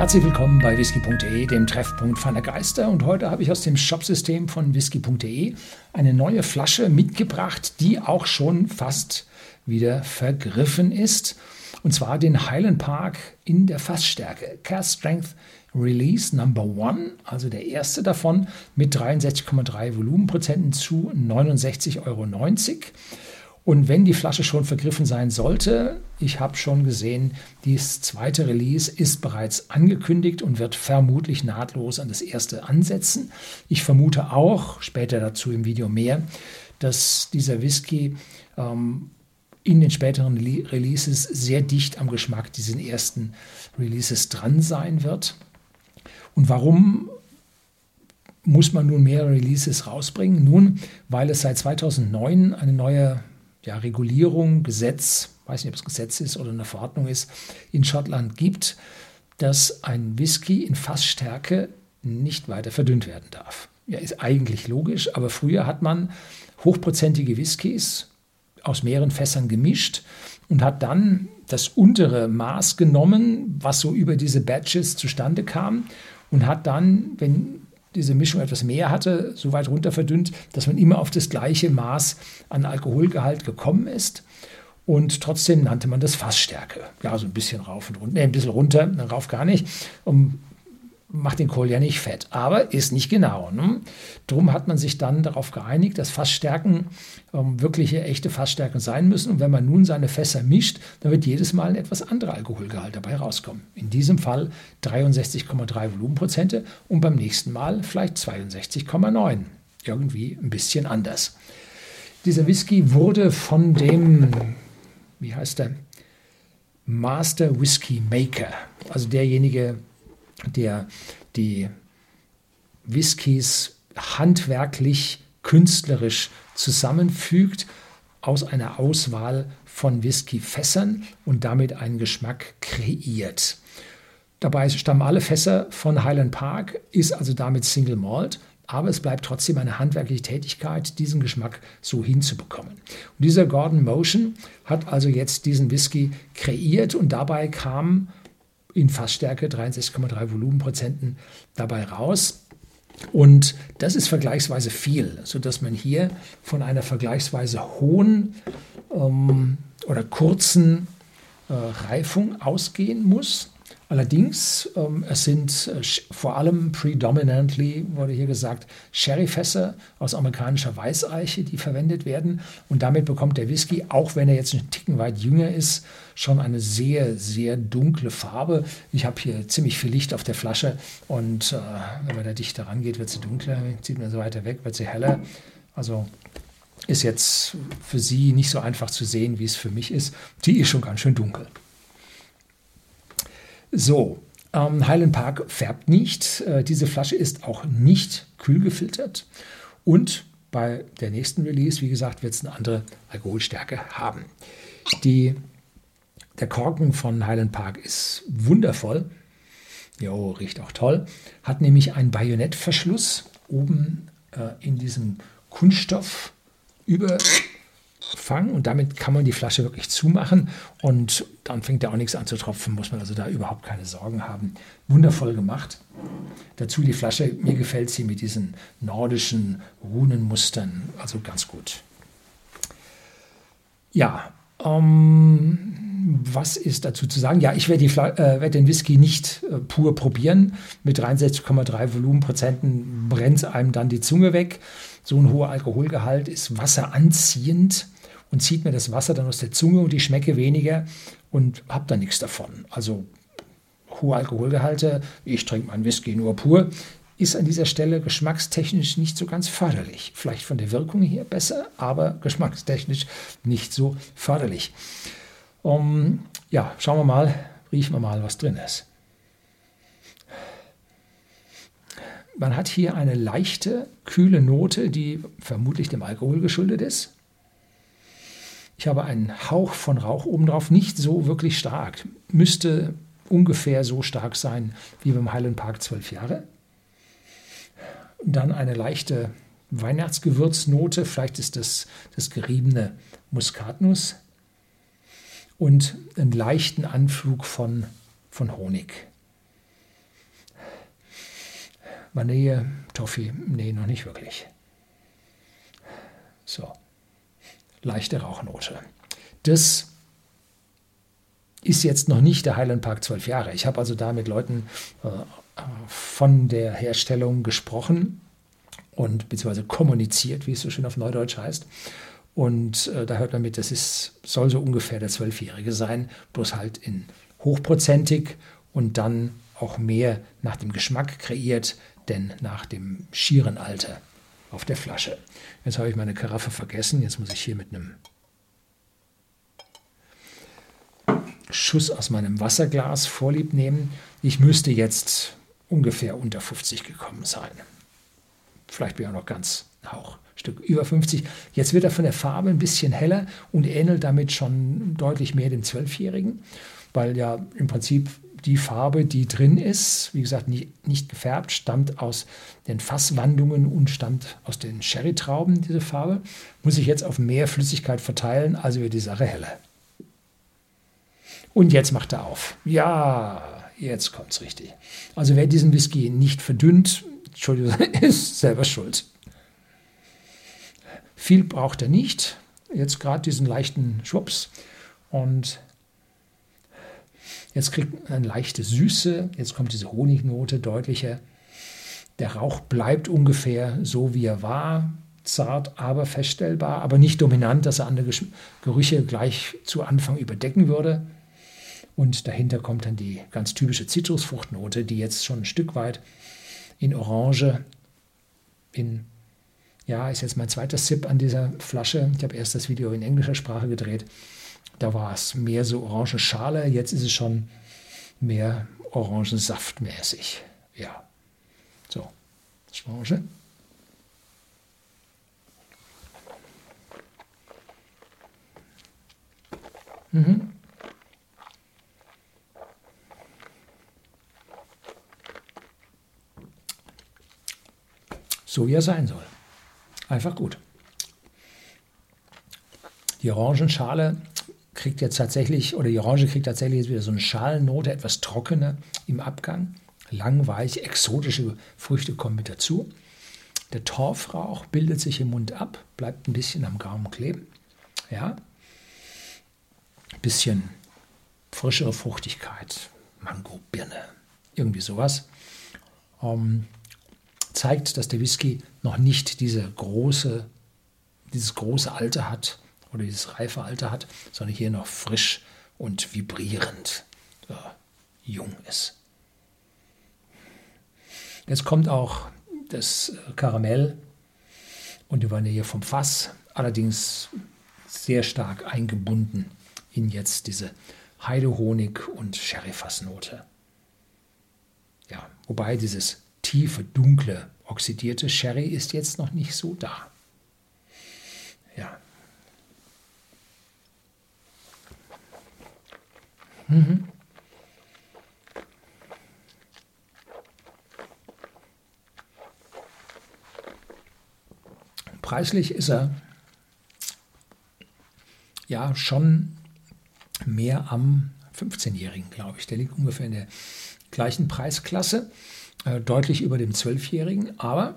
Herzlich willkommen bei whisky.de, dem Treffpunkt feiner Geister. Und heute habe ich aus dem Shopsystem von whisky.de eine neue Flasche mitgebracht, die auch schon fast wieder vergriffen ist. Und zwar den Highland Park in der Fassstärke. Cast Strength Release Number One, also der erste davon mit 63,3 Volumenprozenten zu 69,90 Euro. Und wenn die Flasche schon vergriffen sein sollte, ich habe schon gesehen, dieses zweite Release ist bereits angekündigt und wird vermutlich nahtlos an das erste ansetzen. Ich vermute auch, später dazu im Video mehr, dass dieser Whisky ähm, in den späteren Releases sehr dicht am Geschmack dieses ersten Releases dran sein wird. Und warum muss man nun mehrere Releases rausbringen? Nun, weil es seit 2009 eine neue ja, Regulierung, Gesetz, weiß nicht, ob es Gesetz ist oder eine Verordnung ist, in Schottland gibt, dass ein Whisky in Fassstärke nicht weiter verdünnt werden darf. Ja, ist eigentlich logisch, aber früher hat man hochprozentige Whiskys aus mehreren Fässern gemischt und hat dann das untere Maß genommen, was so über diese Batches zustande kam und hat dann, wenn diese Mischung etwas mehr hatte, so weit runter verdünnt, dass man immer auf das gleiche Maß an Alkoholgehalt gekommen ist. Und trotzdem nannte man das Fassstärke. Ja, so ein bisschen rauf und runter, nee, ein bisschen runter, rauf gar nicht, um macht den Kohl ja nicht fett, aber ist nicht genau. Ne? Drum hat man sich dann darauf geeinigt, dass Fassstärken ähm, wirkliche echte Fassstärken sein müssen. Und wenn man nun seine Fässer mischt, dann wird jedes Mal ein etwas anderer Alkoholgehalt dabei rauskommen. In diesem Fall 63,3 Volumenprozente und beim nächsten Mal vielleicht 62,9. Irgendwie ein bisschen anders. Dieser Whisky wurde von dem, wie heißt der, Master Whisky Maker, also derjenige, der die Whiskys handwerklich, künstlerisch zusammenfügt aus einer Auswahl von Whiskyfässern und damit einen Geschmack kreiert. Dabei stammen alle Fässer von Highland Park, ist also damit Single Malt, aber es bleibt trotzdem eine handwerkliche Tätigkeit, diesen Geschmack so hinzubekommen. Und dieser Gordon Motion hat also jetzt diesen Whisky kreiert und dabei kam in Fassstärke 63,3 Volumenprozenten dabei raus. Und das ist vergleichsweise viel, sodass man hier von einer vergleichsweise hohen ähm, oder kurzen äh, Reifung ausgehen muss. Allerdings, ähm, es sind äh, vor allem predominantly, wurde hier gesagt, Sherryfässer aus amerikanischer Weißeiche, die verwendet werden. Und damit bekommt der Whisky, auch wenn er jetzt einen Ticken weit jünger ist, schon eine sehr, sehr dunkle Farbe. Ich habe hier ziemlich viel Licht auf der Flasche und äh, wenn man da dichter rangeht, wird sie dunkler, zieht man so weiter weg, wird sie heller. Also ist jetzt für Sie nicht so einfach zu sehen, wie es für mich ist. Die ist schon ganz schön dunkel. So, ähm, Highland Park färbt nicht. Äh, diese Flasche ist auch nicht kühl gefiltert. Und bei der nächsten Release, wie gesagt, wird es eine andere Alkoholstärke haben. Die, der Korken von Highland Park ist wundervoll. Jo, riecht auch toll. Hat nämlich einen Bajonettverschluss oben äh, in diesem Kunststoff über fangen und damit kann man die Flasche wirklich zumachen und dann fängt ja auch nichts an zu tropfen, muss man also da überhaupt keine Sorgen haben. Wundervoll gemacht. Dazu die Flasche, mir gefällt sie mit diesen nordischen Runenmustern, also ganz gut. Ja, ähm, was ist dazu zu sagen? Ja, ich werde, äh, werde den Whisky nicht äh, pur probieren. Mit 63,3 Volumenprozenten brennt einem dann die Zunge weg. So ein hoher Alkoholgehalt ist wasseranziehend und zieht mir das Wasser dann aus der Zunge und ich schmecke weniger und habe dann nichts davon. Also hohe Alkoholgehalte, ich trinke meinen Whisky nur pur, ist an dieser Stelle geschmackstechnisch nicht so ganz förderlich. Vielleicht von der Wirkung her besser, aber geschmackstechnisch nicht so förderlich. Um, ja, schauen wir mal, riechen wir mal, was drin ist. Man hat hier eine leichte, kühle Note, die vermutlich dem Alkohol geschuldet ist. Ich habe einen Hauch von Rauch obendrauf, nicht so wirklich stark. Müsste ungefähr so stark sein wie beim Highland Park 12 Jahre. Dann eine leichte Weihnachtsgewürznote, vielleicht ist das das geriebene Muskatnuss und einen leichten Anflug von, von Honig. Vanille, Toffee, nee, noch nicht wirklich. So, leichte Rauchnote. Das ist jetzt noch nicht der Highland Park 12 Jahre. Ich habe also da mit Leuten äh, von der Herstellung gesprochen und beziehungsweise kommuniziert, wie es so schön auf Neudeutsch heißt. Und äh, da hört man mit, das ist, soll so ungefähr der Zwölfjährige sein, bloß halt in hochprozentig und dann auch mehr nach dem Geschmack kreiert, denn nach dem schieren Alter auf der Flasche. Jetzt habe ich meine Karaffe vergessen, jetzt muss ich hier mit einem Schuss aus meinem Wasserglas vorlieb nehmen. Ich müsste jetzt ungefähr unter 50 gekommen sein. Vielleicht bin ich auch noch ganz Hauch. Stück über 50. Jetzt wird er von der Farbe ein bisschen heller und ähnelt damit schon deutlich mehr dem Zwölfjährigen, weil ja im Prinzip die Farbe, die drin ist, wie gesagt, nicht, nicht gefärbt, stammt aus den Fasswandungen und stammt aus den Sherry-Trauben, diese Farbe, muss sich jetzt auf mehr Flüssigkeit verteilen, also wird die Sache heller. Und jetzt macht er auf. Ja, jetzt kommt es richtig. Also wer diesen Whisky nicht verdünnt, Entschuldigung, ist selber schuld. Viel braucht er nicht. Jetzt gerade diesen leichten Schwupps. Und jetzt kriegt er eine leichte Süße. Jetzt kommt diese Honignote deutlicher. Der Rauch bleibt ungefähr so, wie er war. Zart, aber feststellbar, aber nicht dominant, dass er andere Gerüche gleich zu Anfang überdecken würde. Und dahinter kommt dann die ganz typische Zitrusfruchtnote, die jetzt schon ein Stück weit in Orange, in, ja, ist jetzt mein zweiter Sip an dieser Flasche. Ich habe erst das Video in englischer Sprache gedreht. Da war es mehr so orange Schale, jetzt ist es schon mehr orangensaftmäßig. Ja, so, Orange. Mhm. so wie er sein soll. Einfach gut. Die Orangenschale kriegt jetzt tatsächlich, oder die Orange kriegt tatsächlich jetzt wieder so eine Schalennote, etwas trockene im Abgang. Lang, weich, exotische Früchte kommen mit dazu. Der Torfrauch bildet sich im Mund ab, bleibt ein bisschen am Gaumen kleben. Ja. Ein bisschen frischere Fruchtigkeit, Mango, Birne, irgendwie sowas. Ähm, zeigt, dass der Whisky noch nicht diese große, dieses große Alter hat oder dieses reife Alter hat, sondern hier noch frisch und vibrierend äh, jung ist. Jetzt kommt auch das Karamell und die Vanille vom Fass, allerdings sehr stark eingebunden in jetzt diese Heidehonig- und Sherryfassnote. Ja, wobei dieses tiefe, dunkle, oxidierte Sherry ist jetzt noch nicht so da. Ja. Mhm. Preislich ist er ja schon mehr am 15-Jährigen, glaube ich. Der liegt ungefähr in der gleichen Preisklasse. Äh, deutlich über dem Zwölfjährigen, aber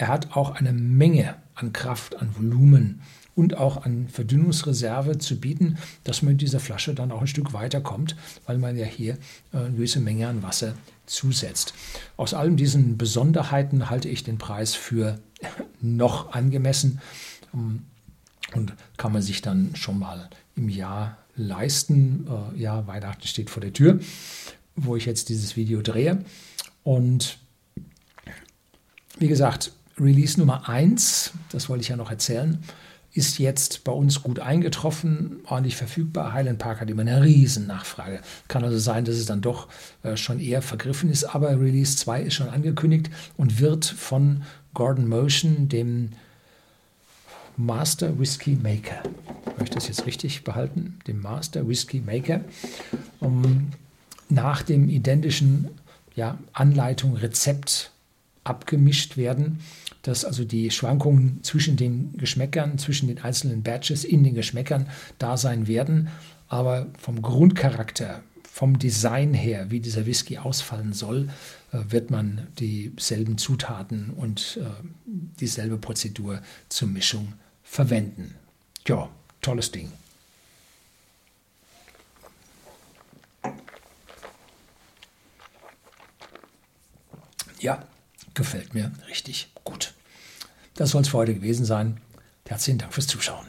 er hat auch eine Menge an Kraft, an Volumen und auch an Verdünnungsreserve zu bieten, dass man mit dieser Flasche dann auch ein Stück weiterkommt, weil man ja hier äh, eine gewisse Menge an Wasser zusetzt. Aus all diesen Besonderheiten halte ich den Preis für noch angemessen ähm, und kann man sich dann schon mal im Jahr leisten. Äh, ja, Weihnachten steht vor der Tür, wo ich jetzt dieses Video drehe. Und wie gesagt, Release Nummer 1, das wollte ich ja noch erzählen, ist jetzt bei uns gut eingetroffen, ordentlich verfügbar. Highland Park hat immer eine riesen Nachfrage. Kann also sein, dass es dann doch äh, schon eher vergriffen ist, aber Release 2 ist schon angekündigt und wird von Gordon Motion, dem Master Whiskey Maker, habe ich das jetzt richtig behalten? Dem Master Whiskey Maker, um, nach dem identischen ja, Anleitung, Rezept abgemischt werden, dass also die Schwankungen zwischen den Geschmäckern, zwischen den einzelnen Batches in den Geschmäckern da sein werden, aber vom Grundcharakter vom Design her, wie dieser Whisky ausfallen soll, äh, wird man dieselben Zutaten und äh, dieselbe Prozedur zur Mischung verwenden. Ja, tolles Ding. Ja, gefällt mir richtig gut. Das soll es für heute gewesen sein. Herzlichen Dank fürs Zuschauen.